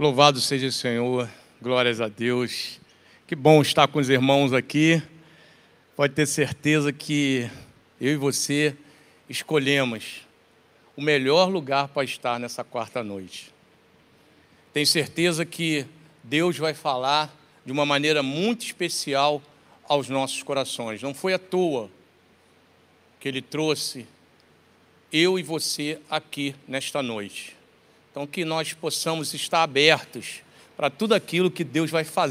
Louvado seja o Senhor, glórias a Deus. Que bom estar com os irmãos aqui. Pode ter certeza que eu e você escolhemos o melhor lugar para estar nessa quarta noite. Tenho certeza que Deus vai falar de uma maneira muito especial aos nossos corações. Não foi à toa que Ele trouxe eu e você aqui nesta noite. Então, que nós possamos estar abertos para tudo aquilo que Deus vai fazer.